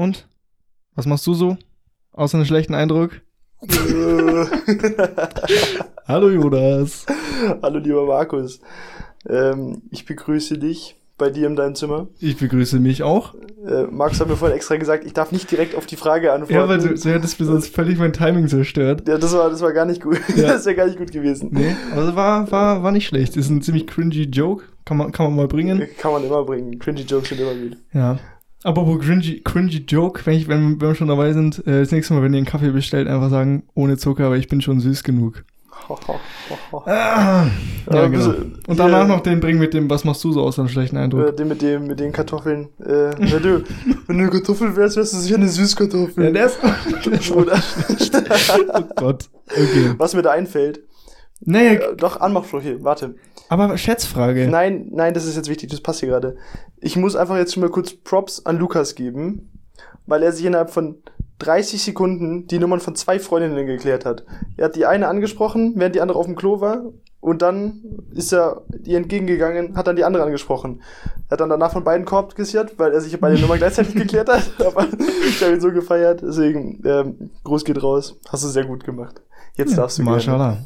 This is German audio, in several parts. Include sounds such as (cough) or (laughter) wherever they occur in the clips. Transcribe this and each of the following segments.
Und? Was machst du so? Außer einen schlechten Eindruck? (laughs) Hallo Jonas. Hallo lieber Markus. Ähm, ich begrüße dich bei dir in deinem Zimmer. Ich begrüße mich auch. Äh, Markus hat mir vorhin extra gesagt, ich darf nicht direkt auf die Frage antworten. Ja, weil du, du hättest mir sonst völlig mein Timing zerstört. Ja, das war, das war gar nicht gut. Ja. (laughs) Das wäre gar nicht gut gewesen. Nee, also war, war, war nicht schlecht. Ist ein ziemlich cringy Joke. Kann man, kann man mal bringen. Kann man immer bringen. Cringy Jokes sind immer gut. Ja. Apropos cringy, cringy Joke, wenn, ich, wenn, wenn wir schon dabei sind, äh, das nächste Mal, wenn ihr einen Kaffee bestellt, einfach sagen, ohne Zucker, aber ich bin schon süß genug. (laughs) Ah, ja, Äh, genau. Und danach noch den bringen mit dem, was machst du so aus einem schlechten Äh, Eindruck? den mit dem, mit den Kartoffeln. Äh, wenn du, wenn du eine Kartoffel wärst, wärst du sicher eine Süßkartoffel. Ja, der ist, der (laughs) ist Oder? (laughs) Oh Gott. Okay. Was mir da einfällt. Naja, Äh, doch, Anmachsprüche. Warte. aber Schätzfrage. Nein, nein, das ist jetzt wichtig, das passt hier gerade. Ich muss einfach jetzt schon mal kurz Props an Lukas geben, weil er sich innerhalb von 30 Sekunden die Nummern von zwei Freundinnen geklärt hat. Er hat die eine angesprochen, während die andere auf dem Klo war, und dann ist er ihr entgegengegangen, hat dann die andere angesprochen. Er hat dann danach von beiden Korb gesichert, weil er sich beide Nummern (laughs) gleichzeitig geklärt hat. Aber ich habe ihn so gefeiert, deswegen ähm, Gruß geht raus. Hast du sehr gut gemacht. Jetzt darfst du gerne. Mashallah.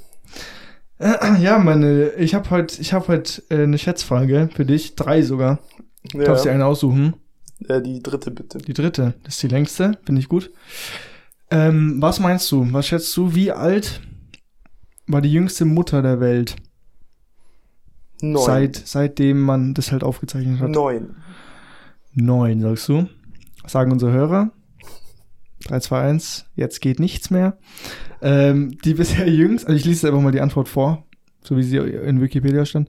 (clears throat) Ja, meine, ich habe heute, ich habe heute äh, eine Schätzfrage für dich, drei sogar. Du darfst dir Ja, eine aussuchen. äh, die dritte bitte. Die dritte, das ist die längste, finde ich gut. Ähm, was meinst du? Was schätzt du? Wie alt war die jüngste Mutter der Welt? Neun. Seit, seitdem man das halt aufgezeichnet hat. Neun. Neun, sagst du? Sagen unsere Hörer. 3, 2, 1, jetzt geht nichts mehr. Ähm, die bisher jüngst, also ich lese einfach mal die Antwort vor, so wie sie in Wikipedia stand.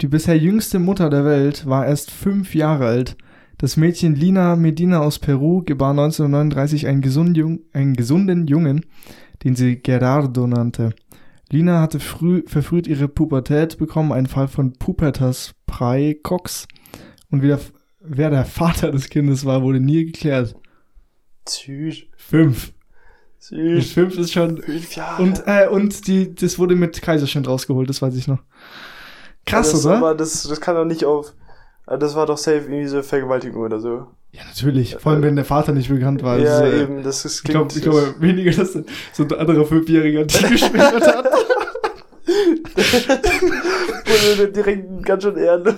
Die bisher jüngste Mutter der Welt war erst fünf Jahre alt. Das Mädchen Lina Medina aus Peru gebar 1939 einen, gesund Jung, einen gesunden Jungen, den sie Gerardo nannte. Lina hatte früh, verfrüht ihre Pubertät bekommen, einen Fall von Pubertas Praecox. Und wie der, wer der Vater des Kindes war, wurde nie geklärt. Süß. Fünf. Süß. fünf ist schon. Fünf Jahre. Und, äh, und die, das wurde mit Kaiserschnitt rausgeholt, das weiß ich noch. Krass, das, oder? Aber das, das kann doch nicht auf. äh, Das war doch safe irgendwie so Vergewaltigung oder so. ja, natürlich. Vor allem, wenn der Vater nicht bekannt war. ja, Das ist, äh, eben. Das ist, Ich glaube klingt. ich glaube weniger, dass so ein anderer Fünfjähriger die (laughs) geschwängert hat. wurde direkt ganz schön ehrenlos.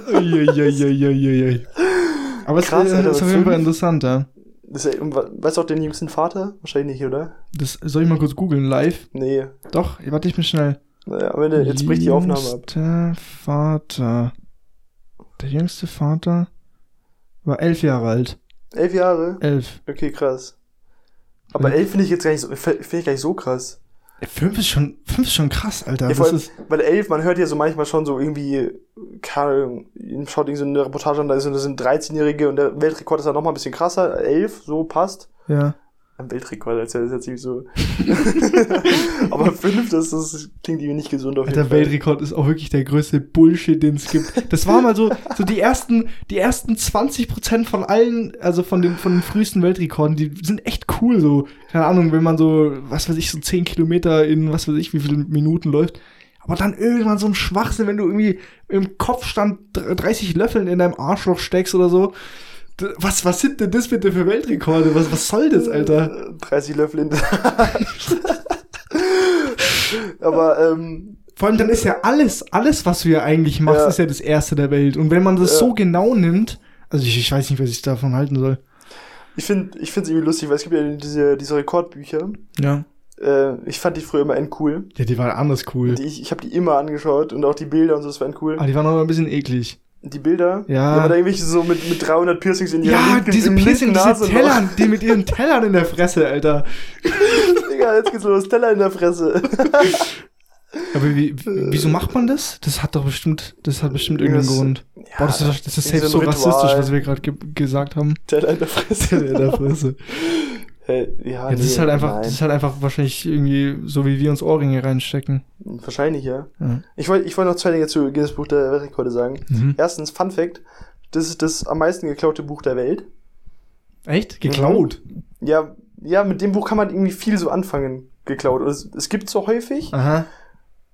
Aber es Krass, äh, Alter, ist auf jeden Fall interessant, ja. Das ist weißt du auch den jüngsten Vater? Wahrscheinlich nicht, oder? Das soll ich mal kurz googeln, live? Nee. Doch, warte ich bin schnell. Naja, am Ende, jetzt bricht die Aufnahme ab. Jüngster Vater. Der jüngste Vater war elf Jahre alt. Elf Jahre? Elf. Okay, krass. Aber elf finde ich jetzt gar nicht so, finde ich gar nicht so krass. Fünf ist schon, fünf ist schon krass, Alter. Ja, das allem, ist, weil elf, man hört ja so manchmal schon so irgendwie, Ahnung, schaut irgendwie so eine Reportage an, da sind, das sind 13-Jährige und der Weltrekord ist dann nochmal ein bisschen krasser. Elf, so passt. ja. Ein Weltrekord, das ist jetzt nicht so. (laughs) Aber fünf, das, das klingt irgendwie nicht gesund auf jeden Alter, Fall. Weltrekord ist auch wirklich der größte Bullshit, den es gibt. Das war mal so, so die ersten, die ersten 20% von allen, also von den, von den frühesten Weltrekorden, die sind echt cool, so. Keine Ahnung, wenn man so, was weiß ich, so 10 Kilometer in, was weiß ich, wie viele Minuten läuft. Aber dann irgendwann so ein Schwachsinn, wenn du irgendwie im Kopfstand 30 Löffeln in deinem Arschloch steckst oder so. Was, was sind denn das bitte für Weltrekorde? Was, was soll das, Alter? Äh, 30 Löffel in der (laughs) Aber, ähm, Vor allem dann ist ja alles, alles, was du ja eigentlich machst, Ja. ist ja das Erste der Welt. Und wenn man das Ja. so genau nimmt, also ich, ich weiß nicht, was ich davon halten soll. ich finde ich finde es irgendwie lustig, weil es gibt ja diese, diese Rekordbücher. Ja. Äh, ich fand die früher immer endcool. Ja, die waren anders cool. Die, ich ich habe die immer angeschaut und auch die Bilder und so, das waren cool. Aber die waren aber ein bisschen eklig. Die Bilder? Ja. Aber da irgendwelche so mit, mit 300 Piercings in ihrer Ja, linken, diese im Piercing, linken diese Nasenloch. Tellern, die mit ihren Tellern in der Fresse, Alter. (laughs) Digga, jetzt geht's los. Teller in der Fresse. (laughs) Aber wie, wieso macht man das? Das hat doch bestimmt, das hat bestimmt irgendeinen Das- Grund. Ja, Boah, das ist, das ist safe so so rassistisch, was wir gerade ge gesagt haben. Teller in der Fresse. in der Fresse. (laughs) Hey, ja, Ja, das ist halt einfach, das ist halt einfach wahrscheinlich irgendwie so, wie wir uns Ohrringe reinstecken. Wahrscheinlich, ja. Ja. Ich wollte ich wollt noch zwei Dinge zu Guinness Buch der Weltrekorde sagen. Mhm. Erstens, Fun Fact. Das ist das am meisten geklaute Buch der Welt. Echt? Geklaut? Ja, ja, mit dem Buch kann man irgendwie viel so anfangen, geklaut. Es, es gibt so häufig. Aha.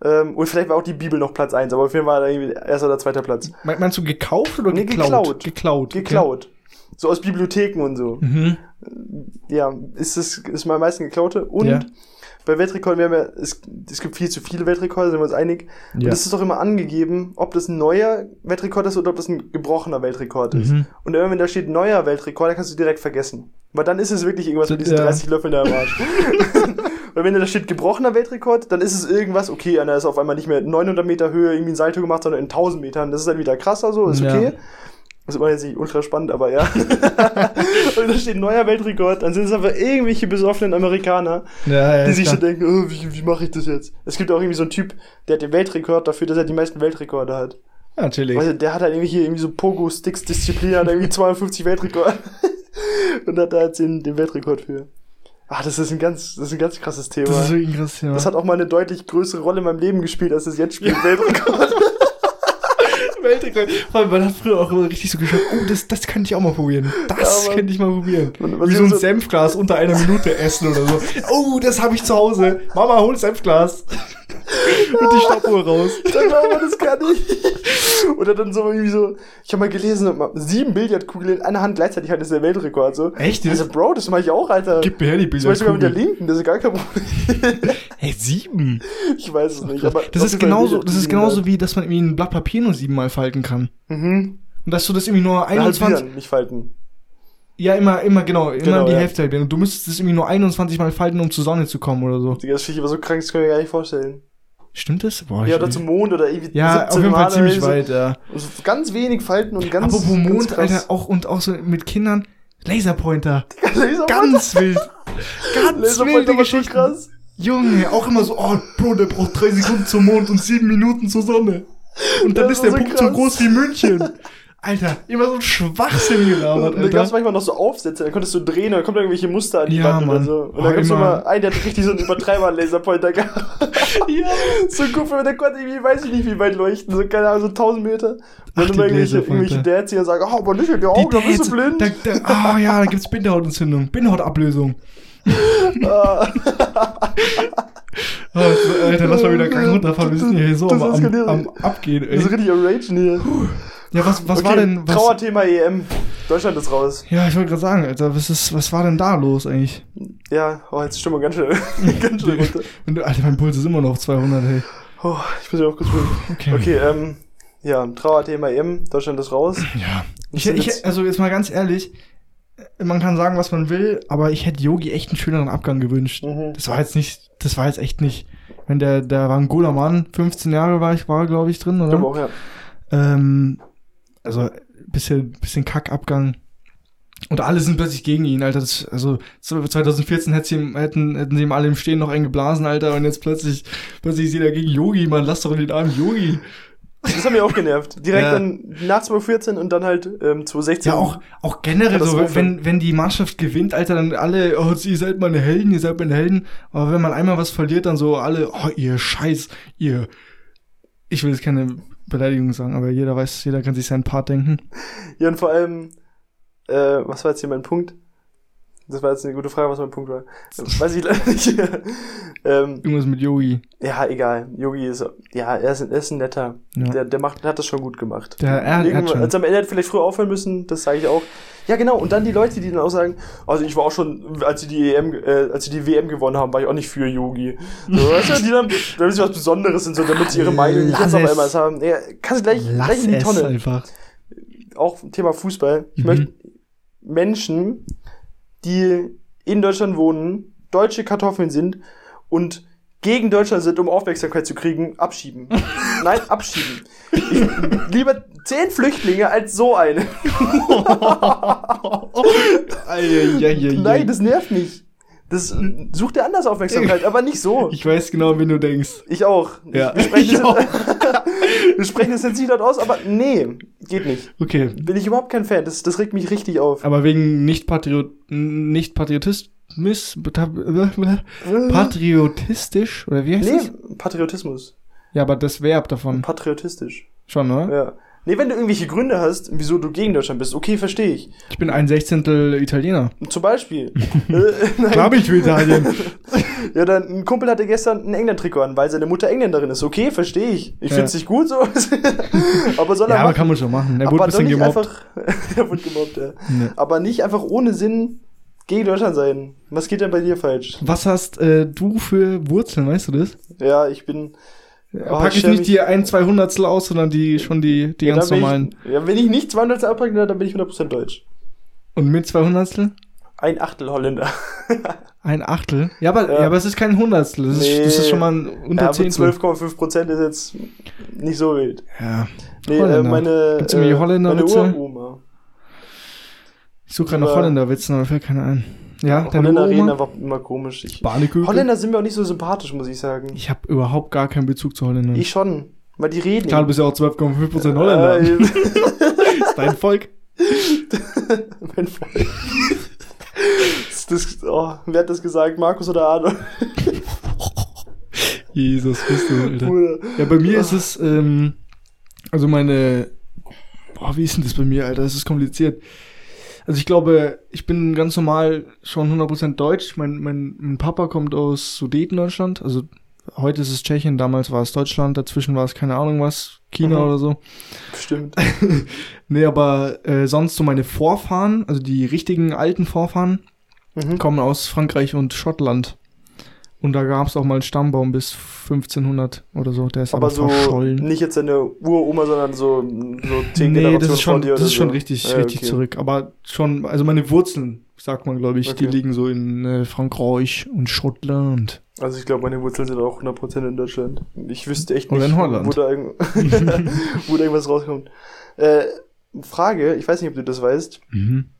Ähm, und vielleicht war auch die Bibel noch Platz eins, aber auf jeden Fall war da irgendwie erster oder zweiter Platz. Me- Meinst du gekauft oder Nee, geklaut? geklaut. Geklaut. okay. Geklaut. So aus Bibliotheken und so. Mhm. ja, ist es ist mal am meisten geklaute. Und Ja. bei Weltrekorden, wir haben ja, es, es gibt viel zu viele Weltrekorde, sind wir uns einig. Und Ja. es ist doch immer angegeben, ob das ein neuer Weltrekord ist oder ob das ein gebrochener Weltrekord ist. Mhm. Und immer wenn da steht neuer Weltrekord, dann kannst du direkt vergessen. Weil dann ist es wirklich irgendwas mit Das- diesen ja. 30 Löffeln da im Arsch. (laughs) Weil wenn da steht gebrochener Weltrekord, dann ist es irgendwas, okay, einer ist auf einmal nicht mehr in 900 Meter Höhe irgendwie ein Salto gemacht, sondern in 1000 Metern. Das ist dann wieder krasser so, ist Ja. okay. Das ist immer jetzt nicht ultra spannend, aber ja. (laughs) und da steht neuer Weltrekord, dann sind es einfach irgendwelche besoffenen Amerikaner, Ja, ja, die sich klar. so denken, oh, wie, wie mache ich das jetzt? Es gibt auch irgendwie so einen Typ, der hat den Weltrekord dafür, dass er die meisten Weltrekorde hat. ja, natürlich. Du, der hat halt irgendwie hier irgendwie so Pogo-Sticks-Disziplin, hat irgendwie 52 Weltrekord. (laughs) und hat da jetzt den, den Weltrekord für. Ah, das ist ein ganz, das ist ein ganz krasses Thema. Das Das, ist wirklich ein krasses Thema. hat auch mal eine deutlich größere Rolle in meinem Leben gespielt, als es jetzt spielt, Weltrekord. (laughs) Weltrekord. Vor allem, man hat früher auch immer richtig so geschaut, oh, das, das könnte ich auch mal probieren. Das Ja, könnte ich mal probieren. Wie so ein so- Senfglas unter einer Minute essen oder so. Oh, das habe ich zu Hause. Mama, hol Senfglas. Und die Stoppuhr raus. (laughs) Dann glaubt man, das kann ich. Oder dann so irgendwie so, ich habe mal gelesen, sieben Billardkugeln in einer Hand gleichzeitig halt ist der Weltrekord so. Echt? Also, Bro, das mache ich auch, Alter. Gib mir her die Zum Beispiel mit der linken, das ist gar kein Problem. (laughs) Hey, sieben. ich weiß es nicht. Aber Das ist genauso, das ist genauso wie, dass man irgendwie ein Blatt Papier nur siebenmal falten kann. halt. Mhm. Und dass du das irgendwie nur Ja, 21, halbieren, nicht falten. ja, immer, immer, genau, immer Genau, die ja. Hälfte halbieren. Und du müsstest es irgendwie nur 21 mal falten, um zur Sonne zu kommen oder so. Digga, das finde ich aber so krank, das kann ich mir gar nicht vorstellen. Stimmt das? Boah, Ja, oder zum Mond oder irgendwie ja, auf 17 jeden Fall Mal ziemlich oder weit, ja. so. So ganz wenig falten und ganz. Apropos ganz Mond, krass. Alter, auch und auch so mit Kindern. Laserpointer. (laughs) Laserpointer. Ganz wild. Ganz Laserpointer wilde Geschichten. krass. Junge, auch immer so, oh, Bro, der braucht drei Sekunden zum Mond und sieben Minuten zur Sonne. Und dann Das ist der so Punkt so krass. groß wie München. (laughs) Alter, immer so ein Schwachsinn gelabert, Und da gab es Alter. manchmal noch so Aufsätze, dann konntest du drehen dann kommt irgendwelche Muster an die Ja, Wand oder Mann. so. Und Oh, dann gab es immer. einen, der hat richtig so einen Übertreiber-Laserpointer gehabt. (laughs) Ja. so gut, weil der konnte irgendwie, weiß ich nicht, wie weit leuchten, so keine Ahnung, so 1000 Meter. Und Ach, dann die irgendwelche, irgendwelche Dads, die dann sagen, oh, aber nicht in die Die Augen, da bist du blind. Da, da, ah ja, da gibt's Bindehautentzündung, Bindehautabblösung. (laughs) Ah. (laughs) Oh, Alter, lass mal wieder krank runterfahren. Wir sind hier so am, am, am Abgehen, Das ist ey. richtig am Ragen hier. Ja, was, was Okay, war denn, was, Trauerthema EM. Deutschland ist raus. ja, ich wollte gerade sagen, Alter, was ist, was war denn da los eigentlich? Ja, oh, jetzt stimmt man ganz schnell, (laughs) (laughs) ganz schnell runter. Du- Alter, mein Puls ist immer noch auf 200, hey. Oh, ich muss ja auch kurz ruhig. Okay. Okay, ähm, ja, Trauerthema EM. Deutschland ist raus. (clears throat) Ja. Ich, ich, also jetzt mal ganz ehrlich, man kann sagen, was man will, aber ich hätte Yogi echt einen schöneren Abgang gewünscht. Mhm. Das war jetzt nicht, das war jetzt echt nicht. Wenn der, der war ein guter Mann, 15 Jahre war ich, war glaube ich drin, Ich glaube oder? auch, ja. Ähm, also bisschen, bisschen Kackabgang. Und alle sind plötzlich gegen ihn, Alter. Das, also so 2014 hätten sie, ihm, hätten, hätten sie ihm alle im Stehen noch eingeblasen, Alter. Und jetzt plötzlich, plötzlich ist jeder gegen Yogi, Mann. Lass doch den armen Yogi. Das hat mich auch genervt. Direkt Ja. dann nach 2014 und dann halt ähm, 2016. Ja, auch, auch generell so, wenn, wenn die Mannschaft gewinnt, Alter, dann alle, oh, ihr seid meine Helden, ihr seid meine Helden. Aber wenn man einmal was verliert, dann so alle, oh, ihr Scheiß, ihr. Ich will jetzt keine Beleidigung sagen, aber jeder weiß, jeder kann sich seinen Part denken. Ja, und vor allem, äh, was war jetzt hier mein Punkt? Das war jetzt eine gute Frage, was mein Punkt war. Weiß ich leider nicht. (laughs) ähm, Irgendwas mit Yogi. ja, egal. Yogi ist, ja, er ist, er ist ein netter. Ja. Der, der macht, der hat das schon gut gemacht. Der, er, er hat schon. Also am Ende hätte vielleicht früher aufhören müssen, das sage ich auch. Ja, genau. Und dann die Leute, die dann auch sagen, also ich war auch schon, als sie die EM, äh, als sie die WM gewonnen haben, war ich auch nicht für Yogi. So, (laughs) weißt du, die dann, damit sie was Besonderes sind, so, damit sie ihre Meinung nicht jetzt auf es. einmal haben. Ja, kannst du gleich, Lass gleich in die es Tonne. einfach. Auch Thema Fußball. Ich Mhm. möchte Menschen, die in Deutschland wohnen, deutsche Kartoffeln sind und gegen Deutschland sind, um Aufmerksamkeit zu kriegen, abschieben. (laughs) Nein, abschieben. Ich, lieber zehn Flüchtlinge als so eine. (laughs) Nein, das nervt mich. Das sucht dir anders Aufmerksamkeit, aber nicht so. (laughs) Ich weiß genau, wen du denkst. Ich auch. Ja. Ich das, auch. Wir sprechen das jetzt nicht dort aus, aber nee, geht nicht. Okay. Bin ich überhaupt kein Fan. Das, das regt mich richtig auf. Aber wegen nicht Patriot, nicht Patriotismus, patriotistisch, oder wie heißt Nee, das? Patriotismus. Ja, aber das Verb davon. Patriotistisch. Schon, ne? Ja. Nee, wenn du irgendwelche Gründe hast, wieso du gegen Deutschland bist, okay, verstehe ich. Ich bin ein Sechzehntel Italiener. Zum Beispiel. (laughs) äh, nein. Klar bin ich für Italien. Ja, dann, ein Kumpel hatte gestern ein England-Trikot an, weil seine Mutter Engländerin ist. Okay, verstehe ich. Ich Ja. find's nicht gut so. (laughs) aber soll er ja, aber machen. kann man schon machen. Er wurde aber ein bisschen nicht gemobbt. einfach. (laughs) er wurde gemobbt, ja. Nee. Aber nicht einfach ohne Sinn gegen Deutschland sein. Was geht denn bei dir falsch? Was hast äh, du für Wurzeln, weißt du das? Ja, ich bin. Oh, Pack ich nicht die ein, zwei Hundertstel aus, sondern die schon die, die ja, ganz normalen. Ich, ja, wenn ich nicht 200 abpacke, dann bin ich 100% deutsch. Und mit 200 Ein Achtel Holländer. (laughs) ein Achtel? Ja aber, ja. ja. aber es ist kein Hundertstel. Das, nee. ist, das ist schon mal ein unter ja, 10. 12,5% ist jetzt nicht so wild. Ja. Nee, äh, meine, Gibt's äh, Holländer meine Uroma. Ich suche gerade nach Holländerwitzen, aber fällt keiner ein. Ja, Holländer reden einfach immer komisch. Ich, Holländer sind mir auch nicht so sympathisch, muss ich sagen. Ich habe überhaupt gar keinen Bezug zu Holländern. Ich schon, weil die reden. Klar, du bist ja auch 12,5% Holländer. Äh, (laughs) ist dein Volk. (laughs) mein Volk. Das, oh, wer hat das gesagt? Markus oder Arno? (laughs) Jesus Christus, Alter. Ja, bei mir ist es, ähm, also meine, boah, wie ist denn das bei mir, Alter? Das ist kompliziert. Also ich glaube, ich bin ganz normal schon 100% deutsch. Mein, mein, mein Papa kommt aus Sudetendeutschland. Also heute ist es Tschechien, damals war es Deutschland, dazwischen war es keine Ahnung was, China mhm. oder so. Stimmt. (laughs) nee, aber äh, sonst so meine Vorfahren, also die richtigen alten Vorfahren, mhm. kommen aus Frankreich und Schottland. Und da gab es auch mal einen Stammbaum bis 1500 oder so. Der ist aber, aber so verschollen. Nicht jetzt eine Uroma, sondern so, so zehn nee, Generationen das ist schon, das ist schon richtig, ja, richtig okay. zurück. Aber schon, also meine Wurzeln, sagt man, glaube ich, okay. die liegen so in äh, Frankreich und Schottland. Also ich glaube, meine Wurzeln sind auch 100% in Deutschland. Ich wüsste echt nicht, Oder in Holland. Wo, da (laughs) wo da irgendwas rauskommt. Äh, Frage, ich weiß nicht, ob du das weißt. Mhm.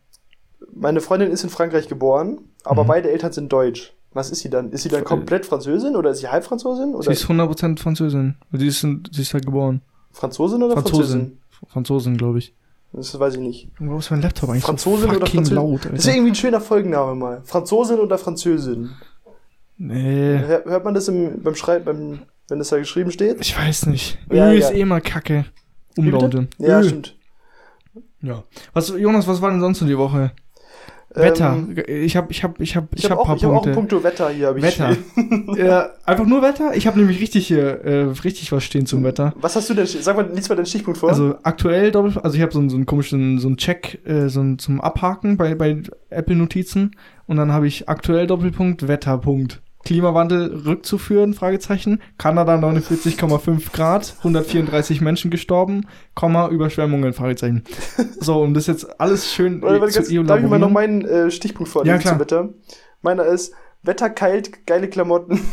Meine Freundin ist in Frankreich geboren, aber mhm. beide Eltern sind deutsch. Was ist sie dann? Ist sie dann komplett Französin oder ist sie halb Französin? Oder? Sie ist 100% Französin. Sie ist, sie ist halt geboren. Franzosin oder Franzosin? Französin, Franzosin glaube ich. Das weiß ich nicht. Wo ist mein Laptop eigentlich? Franzosin so oder Französin? Laut, Alter. Das ist irgendwie ein schöner Folgenname mal. Franzosin oder Französin? Nee. Hört man das im, beim Schreiben, beim, wenn das da geschrieben steht? Ich weiß nicht. Ja, Ö ist eh mal kacke. Umlaute. Ja, Ö. stimmt. Ja. Was, Jonas, was war denn sonst in die Woche? Wetter. Ähm, ich habe ich hab, ich hab, ich, ich hab, hab auch, ich hab auch einen Punkto Wetter hier. Hab ich Wetter. ja, (laughs) einfach nur Wetter? Ich habe nämlich richtig hier äh, richtig was stehen zum Wetter. Was hast du denn? Sag mal, lies mal deinen Stichpunkt vor. Also aktuell, also ich habe so, so einen komischen so einen Check äh, so einen, zum Abhaken bei, bei Apple Notizen und dann habe ich aktuell Doppelpunkt Wetterpunkt. Klimawandel rückzuführen? Fragezeichen. Kanada 49,5 Grad, 134 Menschen gestorben, Komma, Überschwemmungen, Fragezeichen. So, und das jetzt alles schön warte, warte, zu ganz, Darf ich mal noch meinen äh, Stichpunkt vorlesen ja, klar. Wetter? Meiner ist Wetter kalt, geile Klamotten. (laughs)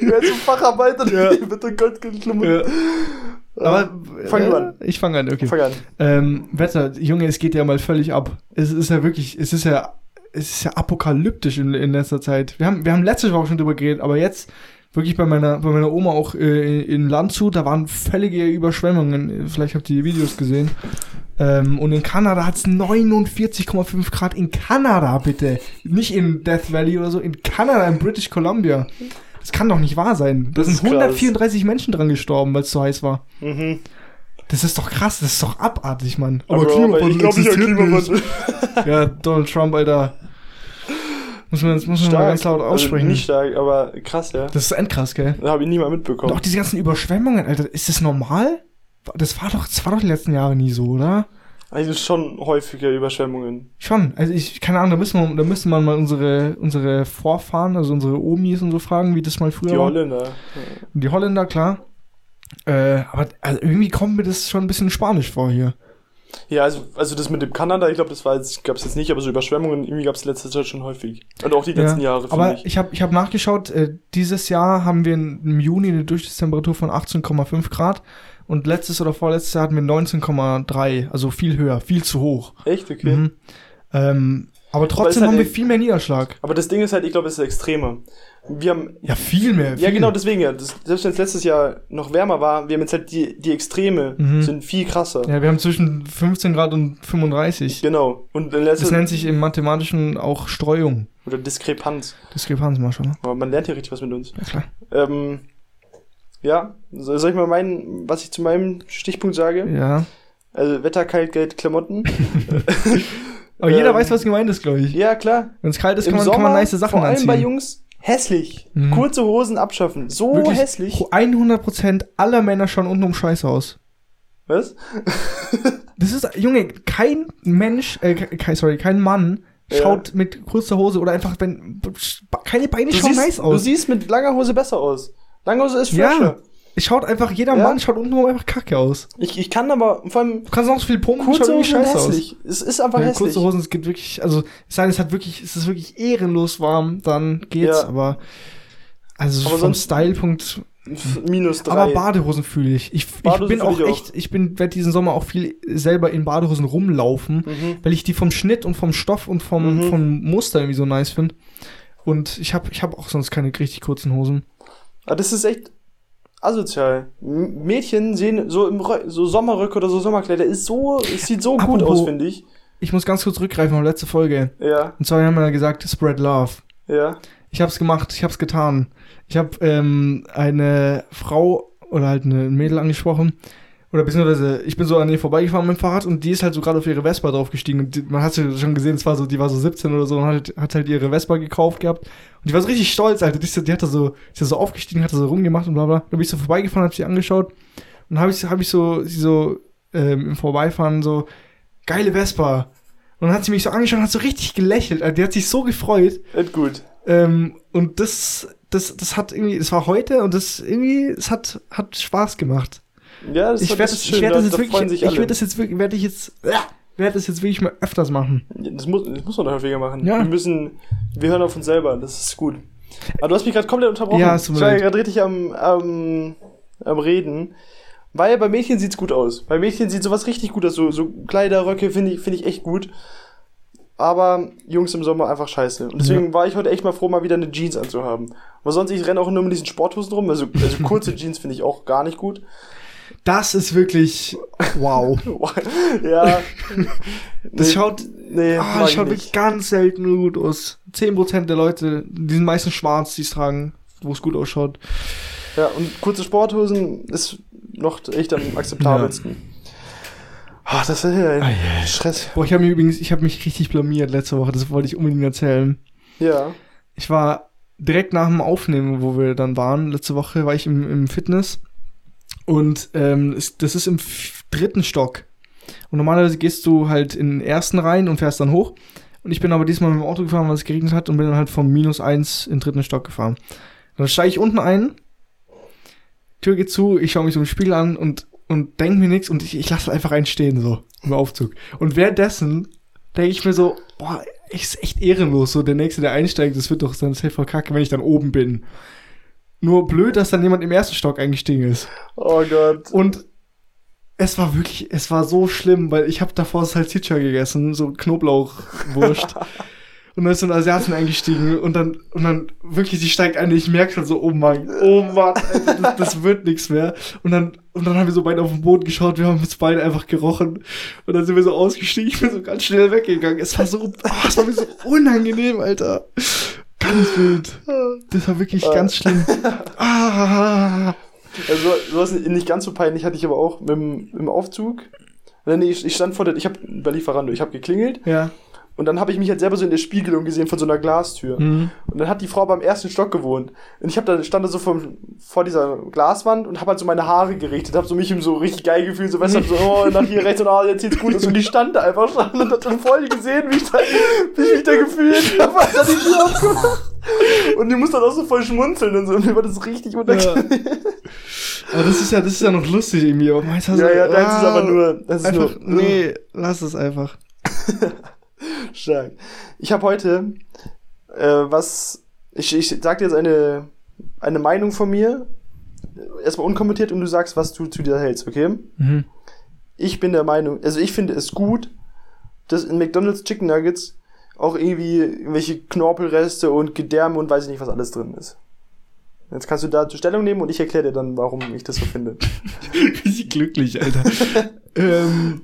Wer ein Facharbeiter, ja. Wetter kalt, geile Klamotten. Ja. Aber fang äh, an. Ich fange an, okay. Fang an. Ähm, Wetter, Junge, es geht ja mal völlig ab. Es ist ja wirklich, es ist ja es ist ja apokalyptisch in, in letzter Zeit. Wir haben, wir haben letzte Woche schon drüber geredet, aber jetzt wirklich bei meiner, bei meiner Oma auch äh, in Landshut, da waren völlige Überschwemmungen. Vielleicht habt ihr die Videos gesehen. Ähm, und in Kanada hat es 49,5 Grad. In Kanada, bitte. Nicht in Death Valley oder so. In Kanada, in British Columbia. Das kann doch nicht wahr sein. Da sind 134 Menschen dran gestorben, weil es zu heiß war. Mhm. Das ist doch krass, das ist doch abartig, Mann. Aber, aber Klimawandel ich glaube nicht an Klimawandel. ja, Donald Trump, Alter. Muss man, muss man mal ganz laut also aussprechen. Also nicht stark, aber krass, ja. Das ist endkrass, gell? Da habe ich nie mal mitbekommen. Und auch diese ganzen Überschwemmungen, Alter. Ist das normal? Das war doch, das war doch die letzten Jahre nie so, oder? Also schon häufiger Überschwemmungen. Schon. Also ich, keine Ahnung, da müssen wir, da müssen wir mal unsere, unsere Vorfahren, also unsere Omis und so fragen, wie das mal früher war. Die Holländer. Die Holländer, klar. Äh, aber also irgendwie kommt mir das schon ein bisschen spanisch vor hier. Ja, also, also das mit dem Kanada, ich glaube, das war jetzt, gab es jetzt nicht, aber so Überschwemmungen irgendwie gab es letzte Zeit schon häufig. Und auch die letzten ja, Jahre. Aber ich, ich habe ich hab nachgeschaut, äh, dieses Jahr haben wir im Juni eine Durchschnittstemperatur von 18,5 Grad und letztes oder vorletztes Jahr hatten wir 19,3, also viel höher, viel zu hoch. Echt? Okay. Mhm. Ähm, aber trotzdem halt haben wir viel mehr Niederschlag. Aber das Ding ist halt, ich glaube, es ist extremer. Wir haben. Ja, viel mehr. Viel. Ja, genau, deswegen ja. Das, selbst wenn es letztes Jahr noch wärmer war, wir haben jetzt halt die, die Extreme mhm. sind viel krasser. Ja, wir haben zwischen 15 Grad und 35. Genau. Und das nennt sich im Mathematischen auch Streuung. Oder Diskrepanz. Diskrepanz, mal schon. Aber man lernt ja richtig was mit uns. Ja, klar. Ähm, ja, soll ich mal meinen, was ich zu meinem Stichpunkt sage? Ja. Also Wetter, kalt, Geld, Klamotten. (laughs) (laughs) Aber ähm, jeder weiß, was gemeint ist, glaube ich. Ja, klar. Wenn es kalt ist, kann man, Sommer, kann man nice Sachen vor allem anziehen. bei Jungs, hässlich. Mhm. Kurze Hosen abschaffen. So Wirklich hässlich. 100% aller Männer schauen unten um Scheiße aus. Was? (laughs) Das ist, Junge, kein Mensch, äh, kein, sorry, kein Mann Ja. schaut mit kurzer Hose oder einfach, wenn, keine Beine Du schauen siehst, nice du aus. siehst mit langer Hose besser aus. Lange Hose ist Ja. Es schaut einfach, jeder Ja. Mann schaut untenrum einfach kacke aus. Ich, ich kann aber, vor allem, Du kannst noch so viel pumpen, kurze schaut irgendwie Hosen scheiße aus. hässlich. Es ist einfach Ja, hässlich. kurze Hosen, es gibt wirklich, also, es sei denn, es hat wirklich, es ist wirklich ehrenlos warm, dann geht's, Ja. aber, also Aber vom Stylepunkt, Minus drei. aber Badehosen fühle ich. Ich, ich bin auch ich auch. echt, ich bin, werde diesen Sommer auch viel selber in Badehosen rumlaufen, Mhm. weil ich die vom Schnitt und vom Stoff und vom, Mhm. vom Muster irgendwie so nice finde. Und ich habe ich hab auch sonst keine richtig kurzen Hosen. Aber das ist echt asozial. M Mädchen sehen so im Rö so Sommerröcke oder so Sommerkleider ist so, es sieht so gut Apropos- aus, finde ich. Ich muss ganz kurz rückgreifen auf letzte Folge. Ja, Und zwar haben wir ja gesagt, Spread Love. ja. Ich hab's gemacht, ich hab's getan. Ich hab ähm, eine Frau oder halt eine ein Mädel angesprochen. Oder beziehungsweise, ich bin so an ihr vorbeigefahren mit dem Fahrrad und die ist halt so gerade auf ihre Vespa draufgestiegen. Und die, man hat sie schon gesehen, es war so, die war so 17 oder so und hat, hat halt ihre Vespa gekauft gehabt. Und die war so richtig stolz, Alter. Die, ist die hat da so, ist da so aufgestiegen, hat da so rumgemacht und bla bla. Dann bin ich so vorbeigefahren, hab sie angeschaut. Und habe ich, hab ich so, sie so ähm, im Vorbeifahren so, geile Vespa. Und dann hat sie mich so angeschaut und hat so richtig gelächelt. Alter. Die hat sich so gefreut. Echt gut. Ähm, und das, das, das hat irgendwie, das war heute und das irgendwie, es hat, hat Spaß gemacht. Ja, das, Ich das werde ist das, schön. ich werde da, das jetzt da sich ich werde das jetzt wirklich, werde ich jetzt, werde das jetzt wirklich mal öfters machen. Das muss, das muss man doch häufiger machen. Ja. Wir müssen, wir hören auf uns selber, das ist gut. Aber du hast mich gerade komplett unterbrochen. Ja, ich war ja gerade richtig am, am, am Reden. Weil bei Mädchen sieht's gut aus. Bei Mädchen sieht sowas richtig gut aus. So, so Kleider, Röcke finde ich, finde ich echt gut. Aber Jungs im Sommer einfach scheiße. Und deswegen war ich heute echt mal froh, mal wieder eine Jeans anzuhaben. Aber sonst, ich renne auch nur mit diesen Sporthosen rum. Also, also kurze (laughs) Jeans finde ich auch gar nicht gut. Das ist wirklich, wow. (laughs) ja. Das Nee, schaut, nee, ah, das schaut wirklich ganz selten gut aus. 10% der Leute, die sind meistens schwarz, die es tragen, wo es gut ausschaut. Ja, und kurze Sporthosen ist noch echt am akzeptabelsten. Ah, das ist ja Ah, ein Stress. Boah, ich habe mich übrigens, ich habe mich richtig blamiert letzte Woche, das wollte ich unbedingt erzählen. Ja. Ich war direkt nach dem Aufnehmen, wo wir dann waren, letzte Woche war ich im, im Fitness und ähm, das ist im dritten Stock. Und normalerweise gehst du halt in den ersten rein und fährst dann hoch. Und ich bin aber diesmal mit dem Auto gefahren, weil es geregnet hat und bin dann halt vom minus eins in den dritten Stock gefahren. Dann steige ich unten ein, Tür geht zu, ich schaue mich so im Spiegel an und, und denke mir nichts und ich, ich lasse einfach einen stehen so im Aufzug. Und währenddessen denke ich mir so, boah, ist echt ehrenlos. So, der Nächste, der einsteigt, das wird doch dann safe voll kacke, wenn ich dann oben bin. Nur blöd, dass dann jemand im ersten Stock eingestiegen ist. Oh Gott. Und es war wirklich, es war so schlimm, weil ich habe davor Salsiccia gegessen, so Knoblauchwurst. (laughs) und dann ist so ein Asiatin eingestiegen und dann, und dann wirklich, sie steigt ein, ich merke schon so, oh mein, oh Mann, das, das wird nichts mehr. Und dann, und dann haben wir so beide auf den Boden geschaut, wir haben uns beide einfach gerochen. Und dann sind wir so ausgestiegen, ich bin so ganz schnell weggegangen. Es war so, oh, es war mir so unangenehm, Alter. Ganz wild. Das war wirklich ganz schlimm. (laughs) Ah. Also, sowas nicht ganz so peinlich hatte ich aber auch mit dem, im Aufzug. Nee, nee, ich, ich stand vor der, ich habe bei Lieferando, ich habe geklingelt Ja. Und dann habe ich mich halt selber so in der Spiegelung gesehen von so einer Glastür. Mhm. Und dann hat die Frau beim ersten Stock gewohnt. Und ich hab da, stand da so vom, vor dieser Glaswand und habe halt so meine Haare gerichtet, habe so mich im so richtig geil gefühlt, so weißt du, so, oh, nach hier rechts und ah, jetzt sieht's gut aus. Und die stand da einfach schon und hat dann voll gesehen, wie ich da, wie ich mich da gefühlt habe, als (laughs) hat die Tür aufgemacht. Und die muss dann auch so voll schmunzeln und so. Und mir war das richtig unangenehm. Aber das ist ja, das ist ja noch lustig irgendwie. Aber meins Ja, ja, deins ist aber nur, das ist einfach, nur, nee, lass es einfach. (laughs) Stark. Ich habe heute äh, was. Ich, ich sag dir jetzt eine, eine Meinung von mir. Erstmal unkommentiert und du sagst, was du zu dir hältst, okay? Mhm. Ich bin der Meinung, also ich finde es gut, dass in McDonalds Chicken Nuggets auch irgendwie irgendwelche Knorpelreste und Gedärme und weiß ich nicht, was alles drin ist. Jetzt kannst du dazu Stellung nehmen und ich erkläre dir dann, warum ich das so finde. (laughs) Richtig glücklich, Alter. (laughs) ähm,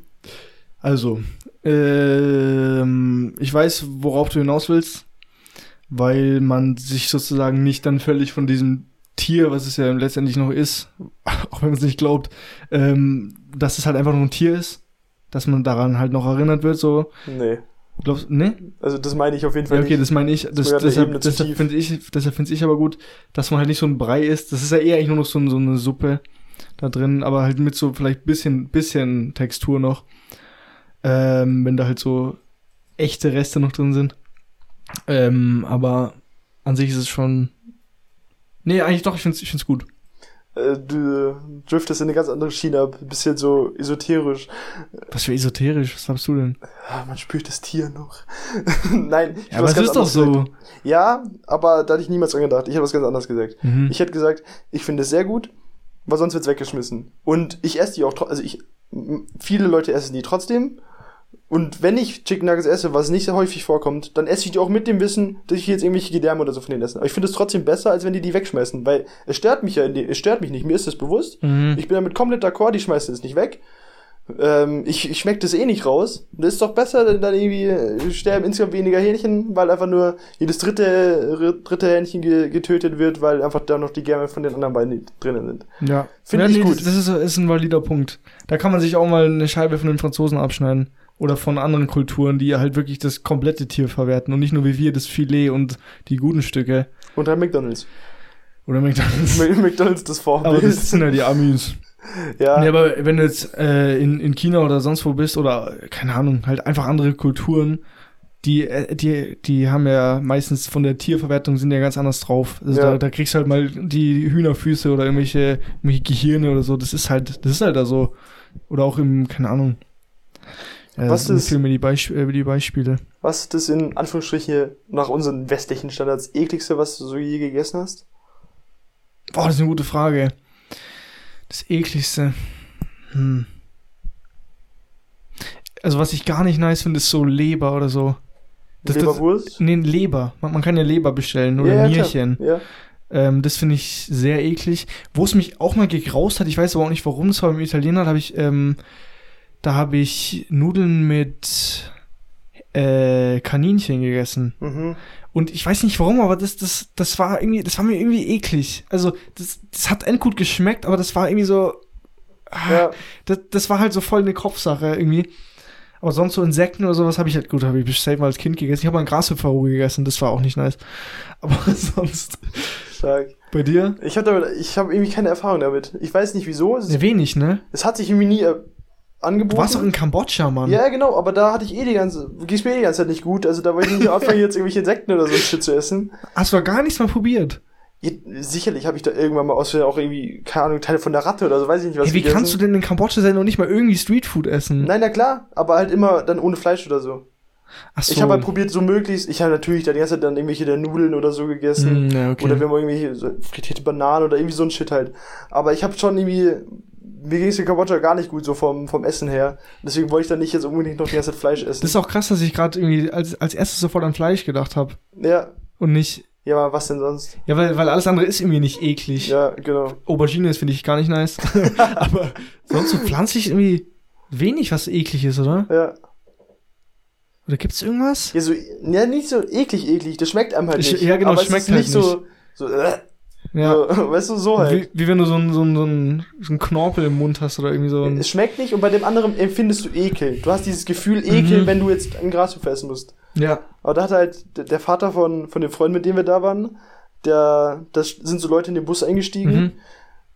also, ähm, ich weiß, worauf du hinaus willst, weil man sich sozusagen nicht dann völlig von diesem Tier, was es ja letztendlich noch ist, (laughs) auch wenn man es nicht glaubt, ähm, dass es halt einfach nur ein Tier ist, dass man daran halt noch erinnert wird, so. Nee. Glaubst ne? Also das meine ich auf jeden Fall Ja, okay, nicht. das meine ich. Das, eine deshalb deshalb finde ich, deshalb finde ich aber gut, dass man halt nicht so ein Brei ist. Das ist ja eher eigentlich nur noch so, so eine Suppe. da drin, aber halt mit so vielleicht bisschen, bisschen Textur noch. Ähm, wenn da halt so echte Reste noch drin sind. Ähm, aber an sich ist es schon. Nee, eigentlich doch, ich find's, ich find's gut. Äh, du driftest in eine ganz andere Schiene ab. Ein bisschen so esoterisch. Was für esoterisch, was glaubst du denn? Man spürt das Tier noch. (laughs) Nein. ich Ja, aber es ganz ist doch so. gesagt. Ja, aber da hatte ich niemals dran gedacht. Ich habe was ganz anderes gesagt. Mhm. Ich hätte gesagt, ich finde es sehr gut, weil sonst wird's weggeschmissen. Und ich esse die auch, also ich, viele Leute essen die trotzdem. Und wenn ich Chicken Nuggets esse, was nicht sehr häufig vorkommt, dann esse ich die auch mit dem Wissen, dass ich jetzt irgendwelche Gedärme oder so von denen esse. Aber ich finde es trotzdem besser, als wenn die die wegschmeißen, weil es stört mich ja, in die, es stört mich nicht, mir ist das bewusst. Mhm. Ich bin damit komplett d'accord, die schmeißen es nicht weg. Ähm, ich, ich schmecke das eh nicht raus. Das ist doch besser, denn dann irgendwie äh, sterben insgesamt weniger Hähnchen, weil einfach nur jedes dritte, dritte Hähnchen ge getötet wird, weil einfach da noch die Gärme von den anderen beiden drinnen sind. Ja. Find ja, ich nee, gut. Das, das ist, ist ein valider Punkt. Da kann man sich auch mal eine Scheibe von den Franzosen abschneiden. Oder von anderen Kulturen, die halt wirklich das komplette Tier verwerten und nicht nur wie wir das Filet und die guten Stücke. Und dann McDonalds. Oder McDonalds. (laughs) McDonalds das aber Vorbild. das sind ja die Amis. ja. Nee, aber wenn du jetzt äh, in, in China oder sonst wo bist oder, keine Ahnung, halt einfach andere Kulturen, die, äh, die, die haben ja meistens von der Tierverwertung sind ja ganz anders drauf. Also Ja. da, da kriegst du halt mal die Hühnerfüße oder irgendwelche, irgendwelche Gehirne oder so. Das ist halt, das ist halt da so. Oder auch im, keine Ahnung. Ja, Was das sind ist- Filme, die, Beisp äh, die Beispiele. Was ist das in Anführungsstrichen nach unseren westlichen Standards ekligste, was du so je gegessen hast? Boah, das ist eine gute Frage. Das ekligste. Hm. Also was ich gar nicht nice finde, ist so Leber oder so. Das- das- Leberwurst? Nee, Leber. Man, man kann ja Leber bestellen oder ja, Nierchen. Klar. Ja. Ähm, das finde ich sehr eklig. Wo es mich auch mal gegraust hat, ich weiß aber auch nicht warum, das war beim Italiener, da habe ich, ähm, da habe ich Nudeln mit äh, Kaninchen gegessen. Mhm. Und ich weiß nicht warum, aber das, das, das war irgendwie, das war mir irgendwie eklig. Also, das, das hat endgut geschmeckt, aber das war irgendwie so. Ah, Ja. das, das war halt so voll eine Kopfsache irgendwie. Aber sonst so Insekten oder sowas habe ich halt gut, habe ich safe mal als Kind gegessen. Ich habe mal einen Grashüpferroh gegessen, das war auch nicht nice. Aber (laughs) sonst. Stark. Bei dir? Ich habe ich habe irgendwie keine Erfahrung damit. Ich weiß nicht wieso. Es, wenig, ne? es hat sich irgendwie nie angeboten. Du warst doch in Kambodscha, Mann. ja, genau, aber da hatte ich eh die ganze, ging's mir eh die ganze Zeit nicht gut. Also da wollte ich nicht (laughs) anfangen, jetzt irgendwelche Insekten oder so ein Shit zu essen. Hast du doch gar nichts mal probiert. Ja, sicherlich habe ich da irgendwann mal aus auch irgendwie, keine Ahnung, Teile von der Ratte oder so, weiß ich nicht, was Hey, wie kannst du denn in Kambodscha sein und nicht mal irgendwie Streetfood essen? Nein, na klar, aber halt immer dann ohne Fleisch oder so. Ach so. Ich habe halt probiert, so möglichst, ich habe natürlich dann die ganze Zeit dann irgendwelche der Nudeln oder so gegessen. Hm, ja, okay. Oder wir haben irgendwelche so frittierte Bananen oder irgendwie so ein Shit halt. Aber ich habe schon irgendwie, mir ging es in Kambodscha gar nicht gut, so vom, vom Essen her. Deswegen wollte ich dann nicht jetzt unbedingt noch die ganze Zeit Fleisch essen. Das ist auch krass, dass ich gerade irgendwie als, als erstes sofort an Fleisch gedacht habe. ja, Und nicht. ja, aber was denn sonst? Ja, weil, weil alles andere ist irgendwie nicht eklig. Ja, genau. Aubergine ist, finde ich, gar nicht nice. (laughs) Aber sonst so pflanzlich irgendwie wenig, was eklig ist, oder? Ja. Oder gibt's irgendwas? Ja, so, ja, nicht so eklig, eklig. Das schmeckt einem halt Ich- nicht. ja, genau, aber schmeckt es ist nicht halt so, so, äh, Ja. so, (laughs) weißt du, so halt. Wie, wie wenn du so einen so einen- so einen so einen Knorpel im Mund hast oder irgendwie so ein. Es schmeckt nicht und bei dem anderen empfindest du Ekel. Du hast dieses Gefühl Ekel, Mhm. wenn du jetzt ein Grashüpfer essen musst. Ja. Aber da hat halt der- Vater von, von dem Freund, mit dem wir da waren, der, das sind so Leute in den Bus eingestiegen Mhm.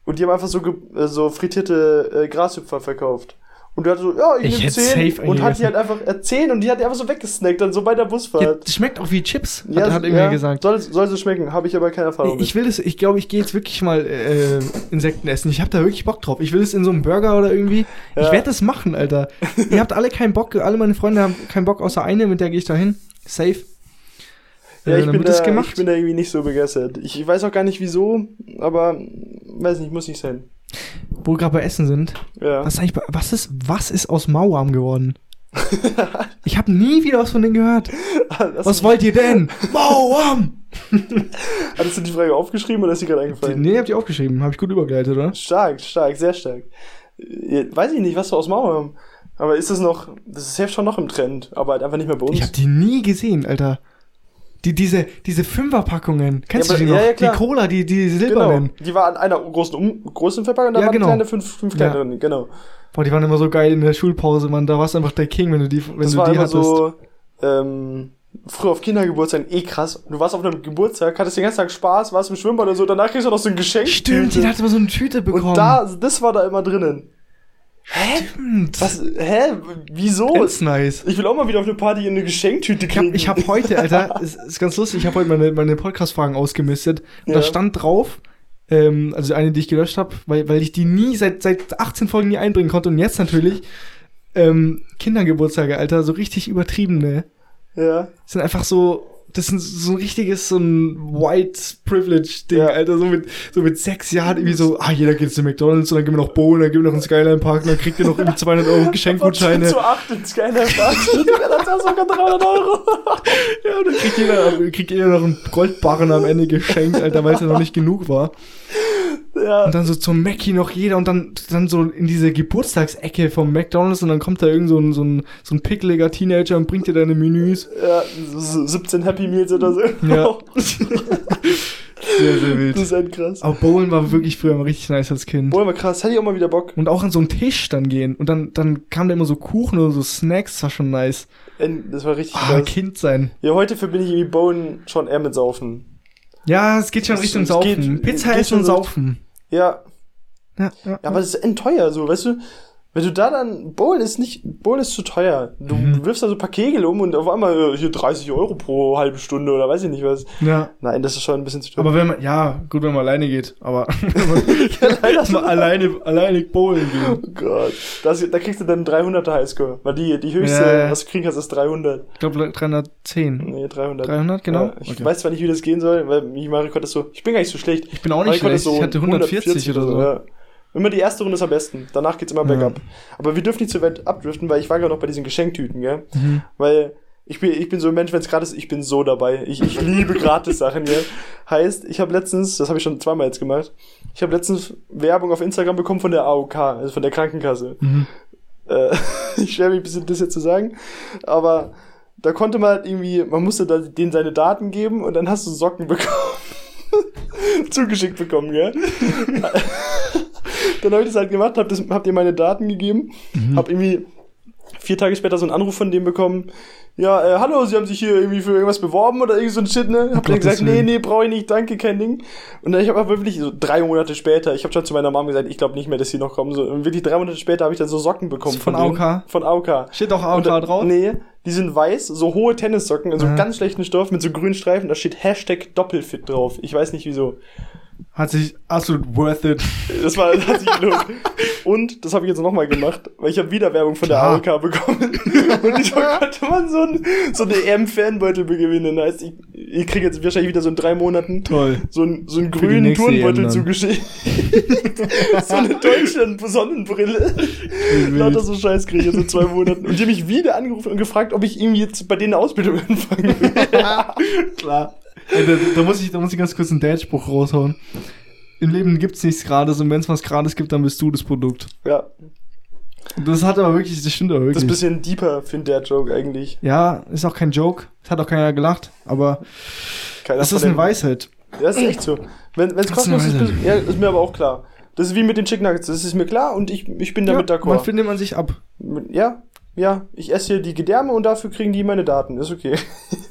und die haben einfach so, äh, so frittierte äh, Grashüpfer verkauft. Und der hat so, ja, ich, Ich nehm hätte zehn safe und hat die halt einfach äh, zehn und die hat die einfach so weggesnackt, dann so bei der ja. Busfahrt. Das schmeckt auch wie Chips, hat, hat irgendwer ja, gesagt. Soll, soll so schmecken, habe ich aber keine Erfahrung Ich will das, ich glaube, ich gehe jetzt wirklich mal äh, Insekten essen. Ich habe da wirklich Bock drauf. Ich will es in so einem Burger oder irgendwie. Ich Ja. werde das machen, Alter. Ihr habt alle keinen Bock, alle meine Freunde haben keinen Bock, außer eine, mit der gehe ich da hin. Safe. Ja, Äh, ich bin, da, gemacht. ich bin da irgendwie nicht so begeistert. Ich weiß auch gar nicht wieso, aber weiß nicht, muss nicht sein. Wo wir gerade bei Essen sind. Ja. Was ist eigentlich, was ist, was ist aus Mauam geworden? (laughs) Ich habe nie wieder was von denen gehört. Hast Was wollt ihr denn? (laughs) Mauam! Hattest du die Frage aufgeschrieben oder ist die gerade eingefallen? Nee, habt ihr aufgeschrieben. Habe ich gut übergeleitet, oder? Stark, stark, sehr stark. Weiß ich nicht, was wir aus haben. Aber ist das noch, das ist safe schon noch im Trend, aber halt einfach nicht mehr bei uns. Ich habe die nie gesehen, Alter. Die, diese, diese Fünferpackungen. Kennst Ja, du die aber- noch? ja, ja, die. Cola, die, die genau. silbernen. Die war an einer großen, um, großen Verpackung da Ja, waren genau. kleine fünf, fünf Ja. kleine drin, genau. Boah, die waren immer so geil in der Schulpause, Mann. Da warst du einfach der King, wenn du die, wenn das du war die hattest. so, ähm, früher auf Kindergeburtstag eh krass. Du warst auf einem Geburtstag, hattest den ganzen Tag Spaß, warst im Schwimmbad oder so, danach kriegst du noch so ein Geschenk. Stimmt, jeder hat immer so eine Tüte bekommen. Und da, das war da immer drinnen. Hä? Stimmt. Was, hä? Wieso? Ganz nice. Ich will auch mal wieder auf eine Party eine Geschenktüte Ich habe kriegen. ich hab heute, (laughs) Alter, es ist ganz lustig, ich habe heute meine, meine Podcast-Fragen ausgemistet. Und da Ja. stand drauf, ähm, also eine, die ich gelöscht habe, weil, weil ich die nie, seit, seit 18 Folgen nie einbringen konnte und jetzt natürlich, ähm, Kindergeburtstage, Alter, so richtig übertrieben, ne? ja. sind einfach so, das ist so ein richtiges, so ein White Privilege-Ding, Ja. Alter, so mit, so mit sechs Jahren irgendwie so, ah, jeder geht zu McDonalds und dann gehen wir noch bowlen, dann gehen wir noch in Skyline Park und dann kriegt ihr noch irgendwie 200 Euro Geschenkgutscheine. (laughs) Zu acht in Skyline Park. (laughs) das war sogar 300 Euro. Ja, und dann kriegt jeder, kriegt jeder noch einen Goldbarren am Ende geschenkt, Alter, weil es ja noch nicht genug war. Ja. Und dann so zum Mackie noch jeder und dann, dann so in diese Geburtstagsecke vom McDonalds und dann kommt da irgend so ein, so ein, so ein pickeliger Teenager und bringt dir deine Menüs. ja, so 17 Happy Meals oder so. Ja. (laughs) Sehr, sehr Das wild. ist halt krass. Aber Bowlen war wirklich früher mal richtig nice als Kind. Boah, mal krass. Hätte ich auch mal wieder Bock. Und auch an so einen Tisch dann gehen. Und dann, dann kam da immer so Kuchen oder so Snacks, das war schon nice. Das war richtig Ah, krass. Kind sein. Ja, heute verbinde ich irgendwie Bowen schon eher mit Saufen. Ja, es geht schon Es- Richtung es Saufen. geht- Pizza geht ist schon Saufen. Ja. Ja, ja. Ja, aber das ist endteuer, so, weißt du? Wenn du da dann, Bowlen ist nicht, Bowlen ist zu teuer. Du Mhm. wirfst da so ein paar Kegel um und auf einmal äh, hier 30 Euro pro halbe Stunde oder weiß ich nicht was. ja. Nein, das ist schon ein bisschen zu teuer. Aber wenn man, ja, gut, wenn man alleine geht, aber (laughs) (laughs) leider wenn man alleine, alleine bowlen gehen. Oh Gott. Das, da kriegst du dann 300er Highscore. Weil die, die höchste, Ja, ja. was du kriegen kannst, ist 300. Ich glaube 310. Nee, 300. 300, genau. Ja, ich Okay. weiß zwar nicht, wie das gehen soll, weil ich Mario Kart ist so, ich bin gar nicht so schlecht. Ich bin auch Mario nicht ist schlecht. ich hatte 140 oder so. Ja. Immer die erste Runde ist am besten. Danach geht's immer Ja. bergab. Aber wir dürfen nicht zu weit abdriften, weil ich war gerade noch bei diesen Geschenktüten, gell? Mhm. Weil ich bin, ich bin so ein Mensch, wenn es gratis ist, ich bin so dabei. Ich, ich liebe Gratis-Sachen, gell? Heißt, ich habe letztens, das habe ich schon zweimal jetzt gemacht, ich habe letztens Werbung auf Instagram bekommen von der AOK, also von der Krankenkasse. Mhm. Äh, (laughs) ich schwer mich ein bisschen, das jetzt zu sagen, aber da konnte man halt irgendwie, man musste da denen seine Daten geben und dann hast du Socken (laughs) bekommen. Zugeschickt bekommen, gell? (laughs) dann habe ich das halt gemacht, hab, das, hab dir meine Daten gegeben, hab irgendwie vier Tage später so einen Anruf von dem bekommen. Ja, äh, hallo, Sie haben sich hier irgendwie für irgendwas beworben oder irgend so ein Shit, ne? Hab dann gesagt, nee, nee, brauche ich nicht, danke, kein Ding. Und dann ich habe aber wirklich so drei Monate später, ich habe schon zu meiner Mom gesagt, ich glaube nicht mehr, dass sie noch kommen. So, und wirklich drei Monate später habe ich dann so Socken bekommen Von denen. AOK? Von AOK. Steht auch AOK da- drauf? Nee, die sind weiß, so hohe Tennissocken in so Aha. ganz schlechten Stoff mit so grünen Streifen. Da steht Hashtag Doppelfit drauf. Ich weiß nicht wieso. Hat sich absolut worth it. Das war das hat sich gelohnt. Und das habe ich jetzt nochmal gemacht, weil ich habe wieder Werbung von Klar. der AOK bekommen. Und ich konnte man so, ein, so eine EM-Fanbeutel gewinnen. Heißt, ich, ich kriege jetzt wahrscheinlich wieder so in drei Monaten Toll. so, ein, so einen Für grünen Turnbeutel zugeschickt. (laughs) so eine Deutschland-Sonnenbrille. Lauter so Scheiß kriege ich jetzt in zwei Monaten. Und die haben mich wieder angerufen und gefragt, ob ich irgendwie jetzt bei denen eine Ausbildung anfangen will. (laughs) Klar. Ey, da, da, muss ich, da muss ich ganz kurz einen Dad-Spruch raushauen. Im Leben gibt's nichts Gratis und wenn es was Gratis gibt, dann bist du das Produkt. ja, Das hat aber wirklich, das stimmt aber das ist ein wirklich. bisschen deeper, finde der Joke eigentlich. Ja, ist auch kein Joke. Es hat auch keiner gelacht, aber Keiner das ist eine Weisheit. Ja, ist echt so. Wenn es Das ist kostenlos ist, bist- ja, ist mir aber auch klar. Das ist wie mit den Chicken Nuggets, das ist mir klar und ich, ich bin damit ja, man d'accord. findet man sich ab. Ja, ja, ich esse hier die Gedärme und dafür kriegen die meine Daten, ist okay. (laughs)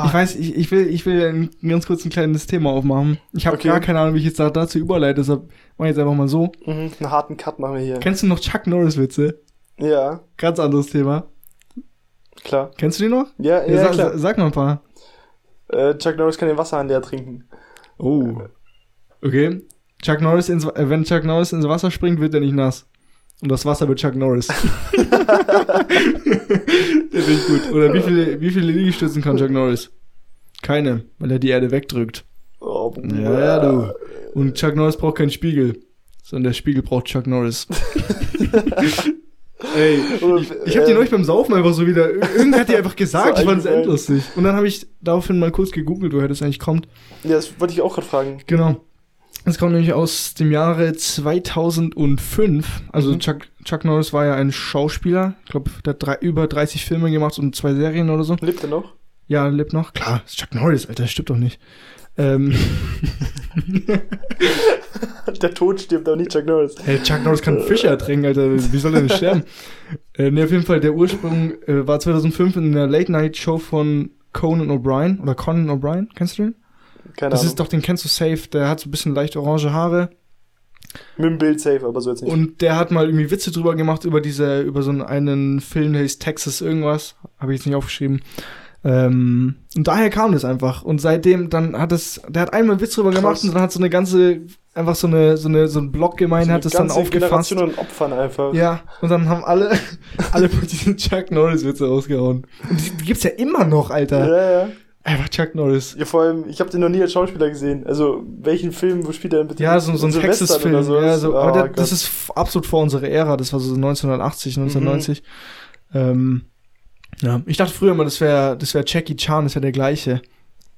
Ah, Ich weiß, ich, ich will, ich will ein, ganz kurz ein kleines Thema aufmachen. Ich habe Okay. gar keine Ahnung, wie ich jetzt da, dazu überleite, deshalb mach ich jetzt einfach mal so. mhm, einen harten Cut machen wir hier. Kennst du noch Chuck Norris Witze? Ja, Ganz anderes Thema. klar. Kennst du die noch? Ja, ja, sag, klar. sag mal ein paar. Äh, Chuck Norris kann den Wasserhahn leer trinken. Oh. Okay. Chuck Norris ins, äh, wenn Chuck Norris ins Wasser springt, wird er nicht nass. Und das Wasser wird Chuck Norris. (laughs) Der ich gut. Oder wie viele, wie viele Liegestützen kann Chuck Norris? Keine, weil er die Erde wegdrückt. Oh, Ja, ja, du. Und Chuck Norris braucht keinen Spiegel, sondern der Spiegel braucht Chuck Norris. (laughs) Ey, ich, ich hab die äh, neulich beim Saufen einfach so wieder. Irgendwer hat die (laughs) einfach gesagt, ich fand es endlustig. Und dann habe ich daraufhin mal kurz gegoogelt, woher das eigentlich kommt. Ja, das wollte ich auch gerade fragen. Genau. Es kommt nämlich aus dem Jahre 2005. Also Mhm. Chuck, Chuck Norris war ja ein Schauspieler. Ich glaube, der hat drei, über 30 Filme gemacht und zwei Serien oder so. Lebt er noch? Ja, lebt noch. Klar, ist Chuck Norris, Alter, stimmt doch nicht. Ähm, (laughs) Der Tod stirbt auch nicht Chuck Norris. hey, Chuck Norris kann Fische ertränken, Alter. Wie soll er denn sterben? (laughs) äh, nee, auf jeden Fall, der Ursprung äh, war 2005 in einer Late-Night-Show von Conan O'Brien oder Conan O'Brien. Kennst du den? Keine Das Ahnung. ist doch, den kennst du safe. Der hat so ein bisschen leicht orange Haare. Mit dem Bild safe, aber so jetzt nicht. Und der hat mal irgendwie Witze drüber gemacht über diese, über so einen, einen Film, der hieß Texas irgendwas. Habe ich jetzt nicht aufgeschrieben. Ähm, und daher kam das einfach. Und seitdem, dann hat es, der hat einmal einen Witz drüber gemacht Krass. und dann hat so eine ganze, einfach so eine, so eine, so ein Bloggemeinde Eine hat das dann aufgefasst. Generation an Opfern einfach. Ja, und dann haben alle, (laughs) alle diese Chuck Norris Witze rausgehauen. Und die, die gibt's ja immer noch, Alter. ja. ja. Einfach Chuck Norris. Ja, vor allem, ich habe den noch nie als Schauspieler gesehen. Also, welchen Film, wo spielt er denn bitte? Ja, so, so ein Texas-Film. sowas? Ja, so, Oh aber der, Gott. das ist absolut vor unserer Ära. Das war so 1980, 1990. Ähm, ja, ich dachte früher immer, das wäre das wär Jackie Chan, das wäre der gleiche.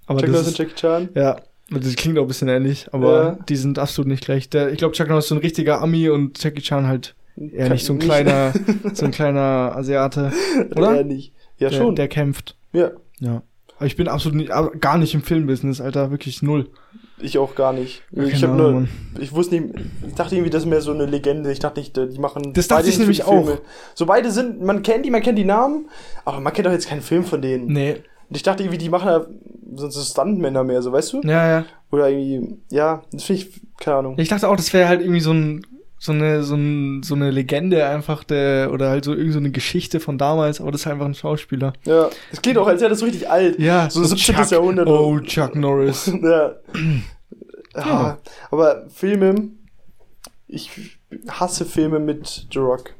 Aber Chuck Norris und Jackie Chan. ja, das klingt auch ein bisschen ähnlich, aber Ja. die sind absolut nicht gleich. Der, ich glaube, Chuck Norris ist so ein richtiger Ami und Jackie Chan halt eher nicht so ein kleiner, so ein (laughs) kleiner Asiate, oder? Ja, nicht. Ja, der, schon. Der kämpft. ja, Ja. Aber ich bin absolut nicht, gar nicht im Filmbusiness, Alter, wirklich null. ich auch gar nicht. Gar ich keine habe nur, ich wusste nicht, ich dachte irgendwie, das ist mehr so eine Legende. Ich dachte nicht, die machen. Das dachte ich nämlich auch. So beide sind, man kennt die, man kennt die Namen, aber man kennt doch jetzt keinen Film von denen. Nee. Und ich dachte irgendwie, die machen ja so so Stuntmänner mehr, so weißt du? Ja, ja. Oder irgendwie, ja, das finde ich, keine Ahnung. Ich dachte auch, das wäre halt irgendwie so ein so eine so, ein, so eine Legende einfach der oder halt so irgendwie so eine Geschichte von damals, aber das ist einfach ein Schauspieler. Ja, es klingt auch, als wäre das so richtig alt. Ja, so 17. Chuck, Jahrhundert. Oh, Chuck Norris. (laughs) Ja. Ja. (clears throat) ja. Aber Filme, ich hasse Filme mit The Rock.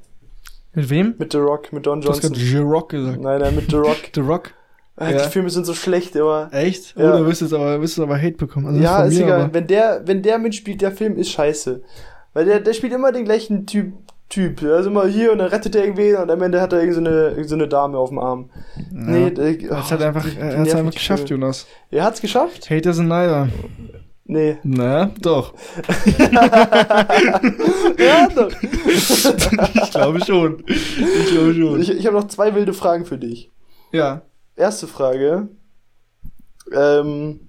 Mit wem? Mit The Rock, mit Don Du hast Johnson. gerade The Rock gesagt. Nein, nein, mit The Rock. (laughs) The Rock? Ah, Ja. Die Filme sind so schlecht, aber. Echt? Ja. Oh, da wirst du aber, wirst aber Hate bekommen. Also ja, ist mir, egal. Wenn der, wenn der mitspielt, der Film ist scheiße. Weil der, der spielt immer den gleichen Typ. Typ. Der ist immer hier und dann rettet er irgendwen und am Ende hat er irgend so eine, irgend so eine Dame auf dem Arm. Nee, der, Er hat's halt einfach, er hat's nerven einfach geschafft, Filme. Jonas. Er hat's geschafft? Haters and Neider. Nee. Na, doch. (laughs) ja, doch. (laughs) ich glaube schon. Ich glaube schon. Ich, ich habe noch zwei wilde Fragen für dich. ja. Erste Frage. Ähm,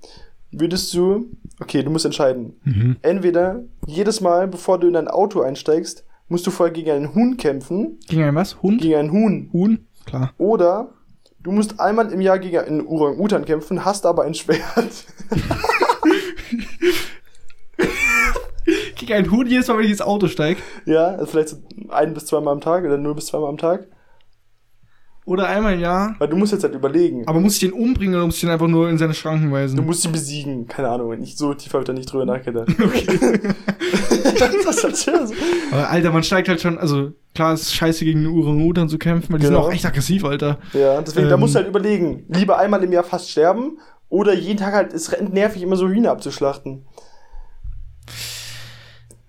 würdest du, okay, du musst entscheiden. Mhm. Entweder jedes Mal, bevor du in ein Auto einsteigst, musst du vorher gegen einen Huhn kämpfen, Gegen ein was? Hund? gegen einen Huhn. Huhn? Klar. Oder du musst einmal im Jahr gegen einen Orang-Utan kämpfen, hast aber ein Schwert. (laughs) Gegen ein Huhn jedes Mal, wenn ich ins Auto steige. ja, also vielleicht so ein bis zweimal am Tag oder null bis zweimal am Tag. Oder einmal im Jahr. Weil du musst jetzt halt überlegen. Aber muss ich den umbringen oder muss ich den einfach nur in seine Schranken weisen? Du musst ihn besiegen. Keine Ahnung, nicht so tief habe ich da nicht drüber nachgedacht. (laughs) Okay. (laughs) das ist ja so. Aber Alter, man steigt halt schon, also klar, es ist scheiße gegen Orang-Utan zu kämpfen, weil die Genau. sind auch echt aggressiv, Alter. Ja, deswegen, da Ähm. musst du halt überlegen. Lieber einmal im Jahr fast sterben oder jeden Tag halt, es rennt nervig, immer so Hühner abzuschlachten.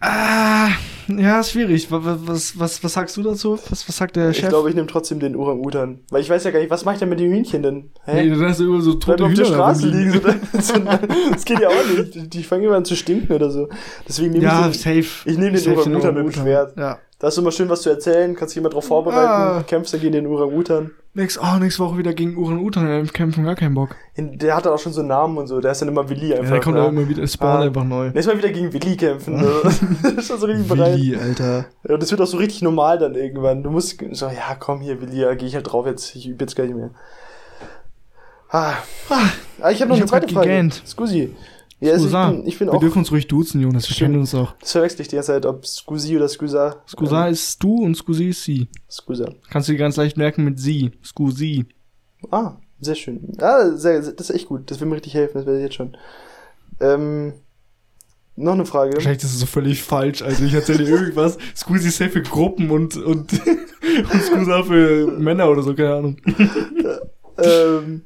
Ah, ja, ist schwierig. Was, was, was, was sagst du dazu? Was, was sagt der Ich Chef? glaube, ich nehme trotzdem den Orang-Utan. Weil ich weiß ja gar nicht, was mache ich denn mit den Hühnchen denn? nee, dann hast du immer so tote auf der Hühner da Straße liegen. So, das geht ja auch nicht. Die, die fangen immer an zu stinken oder so. Deswegen nehme Ja, ich den. safe. Ich nehme den Orang-Utan mit dem Schwert. Ja. Da hast du immer schön was zu erzählen, kannst dich immer drauf vorbereiten, Ah. kämpfst dann gegen den Orang-Utan. Nix, oh, nächste Woche wieder gegen Orang-Utan äh, kämpfen, gar keinen Bock. Der hat dann auch schon so einen Namen und so, der ist dann immer Willi Ja, einfach. der kommt ja. auch immer wieder, es spawnt Ah. einfach neu. Nächstes Mal wieder gegen Willi kämpfen. so. das (laughs) (laughs) ist schon so richtig bereit. Willi, Alter. Ja, und das wird auch so richtig normal dann irgendwann. Du musst so, ja, komm hier, Willi, ja, geh ich halt drauf jetzt. Ich übe jetzt gar nicht mehr. Ah. Ah, ich habe noch Ich eine hab zweite Frage. gegähnt. Scusi. Ja, also ich Scusa. bin, ich bin Wir auch. dürfen uns ruhig duzen, Jonas, wir kennen uns auch. Das verwechsel ich die ganze Zeit, ob Scusi oder Scusa. Scusa Ähm, ist du und Scusi ist sie. Scusa. Kannst du dir ganz leicht merken mit sie. Scusi. Ah, sehr schön. Ah, sehr, sehr- das ist echt gut. Das will mir richtig helfen, das werde ich jetzt schon. Ähm, noch eine Frage. Wahrscheinlich ist es so völlig falsch. Also ich erzähle dir irgendwas. (laughs) Scusi ist safe für Gruppen und, und, (laughs) und Scusa für Männer oder so, keine Ahnung. (laughs) Ähm,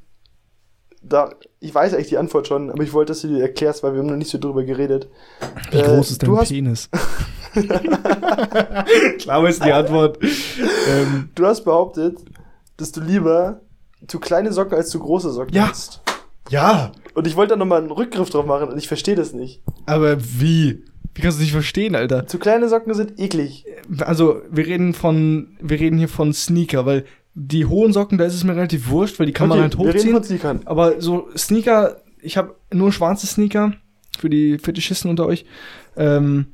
da, ich weiß eigentlich die Antwort schon, aber ich wollte, dass du die erklärst, weil wir haben noch nicht so drüber geredet. Wie Äh, groß ist dein hast- Penis? (laughs) Klar ist die Antwort. ähm, Du hast behauptet, dass du lieber zu kleine Socken als zu große Socken Ja. hast. ja, Und ich wollte da nochmal einen Rückgriff drauf machen und ich verstehe das nicht. aber wie? Wie kannst du das nicht verstehen, Alter? Zu kleine Socken sind eklig. Also, wir reden von, wir reden hier von Sneaker, weil die hohen Socken, da ist es mir relativ wurscht, weil die kann man Okay, halt wir reden hochziehen. Aber so Sneaker, ich habe nur schwarze Sneaker für die Fetischisten unter euch. Ähm,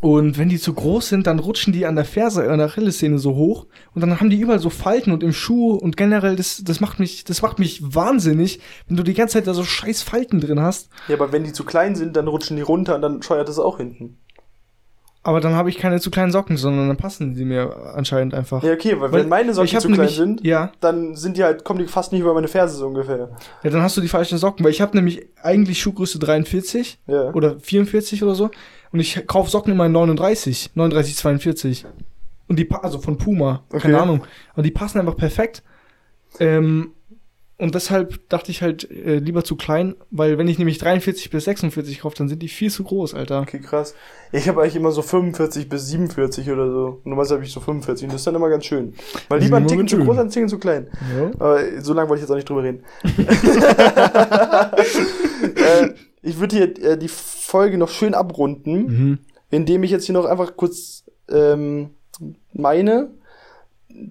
und wenn die zu groß sind, dann rutschen die an der Ferse, an der Achillessehne so hoch und dann haben die überall so Falten und im Schuh und generell, das, das macht mich, das macht mich wahnsinnig, wenn du die ganze Zeit da so scheiß Falten drin hast. Ja, aber wenn die zu klein sind, dann rutschen die runter und dann scheuert das auch hinten. Aber dann habe ich keine zu kleinen Socken, sondern dann passen die mir anscheinend einfach. Ja, okay, weil, Weil wenn meine Socken zu klein nämlich- sind, Ja, dann sind die halt, kommen die fast nicht über meine Ferse so ungefähr. ja, dann hast du die falschen Socken, weil ich habe nämlich eigentlich Schuhgröße 43 Ja. oder 44 oder so und ich kaufe Socken immer in 39, 39, 42. Und die, also von Puma, Okay. keine Ahnung. Und die passen einfach perfekt. Ähm, und deshalb dachte ich halt äh, lieber zu klein, weil wenn ich nämlich 43 bis 46 kaufe, dann sind die viel zu groß, Alter. Okay, krass. Ich habe eigentlich immer so 45 bis 47 oder so. Und normalerweise habe ich so 45 und das ist dann immer ganz schön. Weil lieber ein Ticken zu groß, als ein Ticken zu klein. Ja. Aber so lange wollte ich jetzt auch nicht drüber reden. (laughs) (laughs) äh, ich würde hier äh, die Folge noch schön abrunden, Mhm. indem ich jetzt hier noch einfach kurz ähm, meine,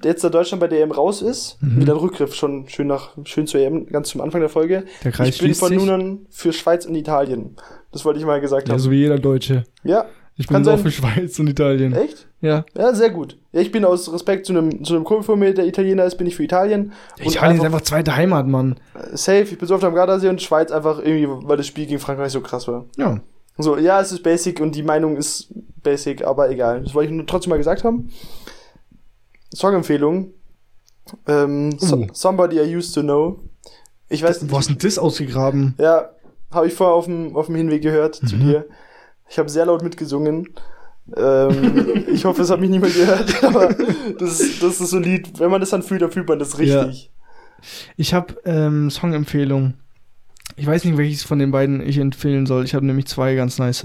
jetzt da Deutschland bei der EM raus ist, Mhm. wieder ein Rückgriff schon schön nach schön zur EM, ganz zum Anfang der Folge. Der Kreis ich bin von nun an für Schweiz und Italien. Das wollte ich mal gesagt Ja, haben. so wie jeder Deutsche. Ja, Ich bin auch für Schweiz und Italien. echt? Ja. Ja, sehr gut. Ja, ich bin aus Respekt zu einem zu einem Kumpel von mir, der Italiener ist, bin ich für Italien. Und Italien ist einfach zweite Heimat, Mann. safe, ich bin so oft am Gardasee und Schweiz einfach irgendwie, weil das Spiel gegen Frankreich so krass war. Ja. So, ja, es ist basic und die Meinung ist basic, aber egal. Das wollte ich nur trotzdem mal gesagt haben. Songempfehlung. Ähm, so, Uh. Somebody I Used to Know. Ich weiß nicht. Wo hast denn das ausgegraben? Ja, habe ich vorher auf dem, auf dem Hinweg gehört zu Mhm. dir. Ich habe sehr laut mitgesungen. Ähm, (laughs) ich hoffe, es hat mich niemand gehört, (laughs) aber das, ist- das ist so ein Lied. Wenn man das dann fühlt, dann fühlt man das richtig. Ich habe ähm, Songempfehlung. Ich weiß nicht, welches von den beiden ich empfehlen soll. Ich habe nämlich zwei ganz nice.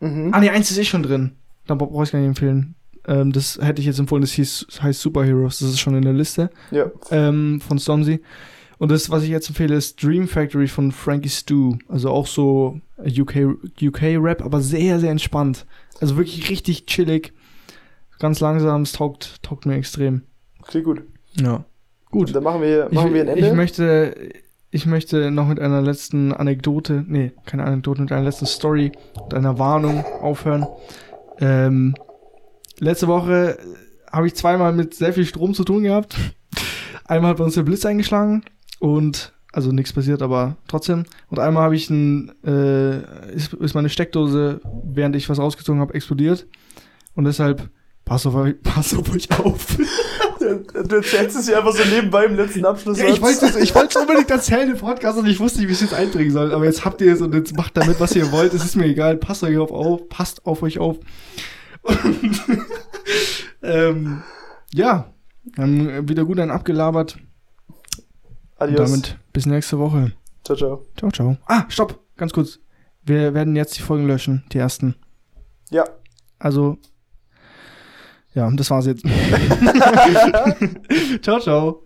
Mhm. Ah, nee, eins ist eh schon drin. Da brauche ich gar nicht empfehlen. Ähm, das hätte ich jetzt empfohlen. Das hieß, heißt Superheroes. Das ist schon in der Liste Ja. ähm, von Stormzy. Und das, was ich jetzt empfehle, ist Dream Factory von Frankie Stu. Also auch so UK, UK-Rap, aber sehr, sehr entspannt. Also wirklich richtig chillig. Ganz langsam. Es taugt, taugt mir extrem. Klingt gut. Ja. Gut. Dann machen wir, machen ich, wir ein Ende. Ich möchte, ich möchte noch mit einer letzten Anekdote, nee, keine Anekdote, mit einer letzten Story und einer Warnung aufhören. Ähm, letzte Woche habe ich zweimal mit sehr viel Strom zu tun gehabt. Einmal hat bei uns der Blitz eingeschlagen und also nichts passiert, aber trotzdem. Und einmal habe ich ein, äh, ist, ist meine Steckdose, während ich was rausgezogen habe, explodiert. Und deshalb passt auf, (laughs) euch- passt auf euch auf. (laughs) Du erzählst es ja einfach so nebenbei im letzten Abschluss. Ja, ich wollte es ich wollte unbedingt erzählen im Podcast und ich wusste nicht, wie ich es jetzt einbringen soll. Aber jetzt habt ihr es und jetzt macht damit, was ihr wollt. Es ist mir egal. Passt euch auf, auf passt auf euch auf. Und, (laughs) ähm, ja, haben wieder gut einen abgelabert. Und Adios. damit bis nächste Woche. Ciao, ciao. Ciao, ciao. Ah, stopp, ganz kurz. Wir werden jetzt die Folgen löschen, die ersten. Ja. Also, ja, das war's jetzt. (laughs) (laughs) ciao, ciao.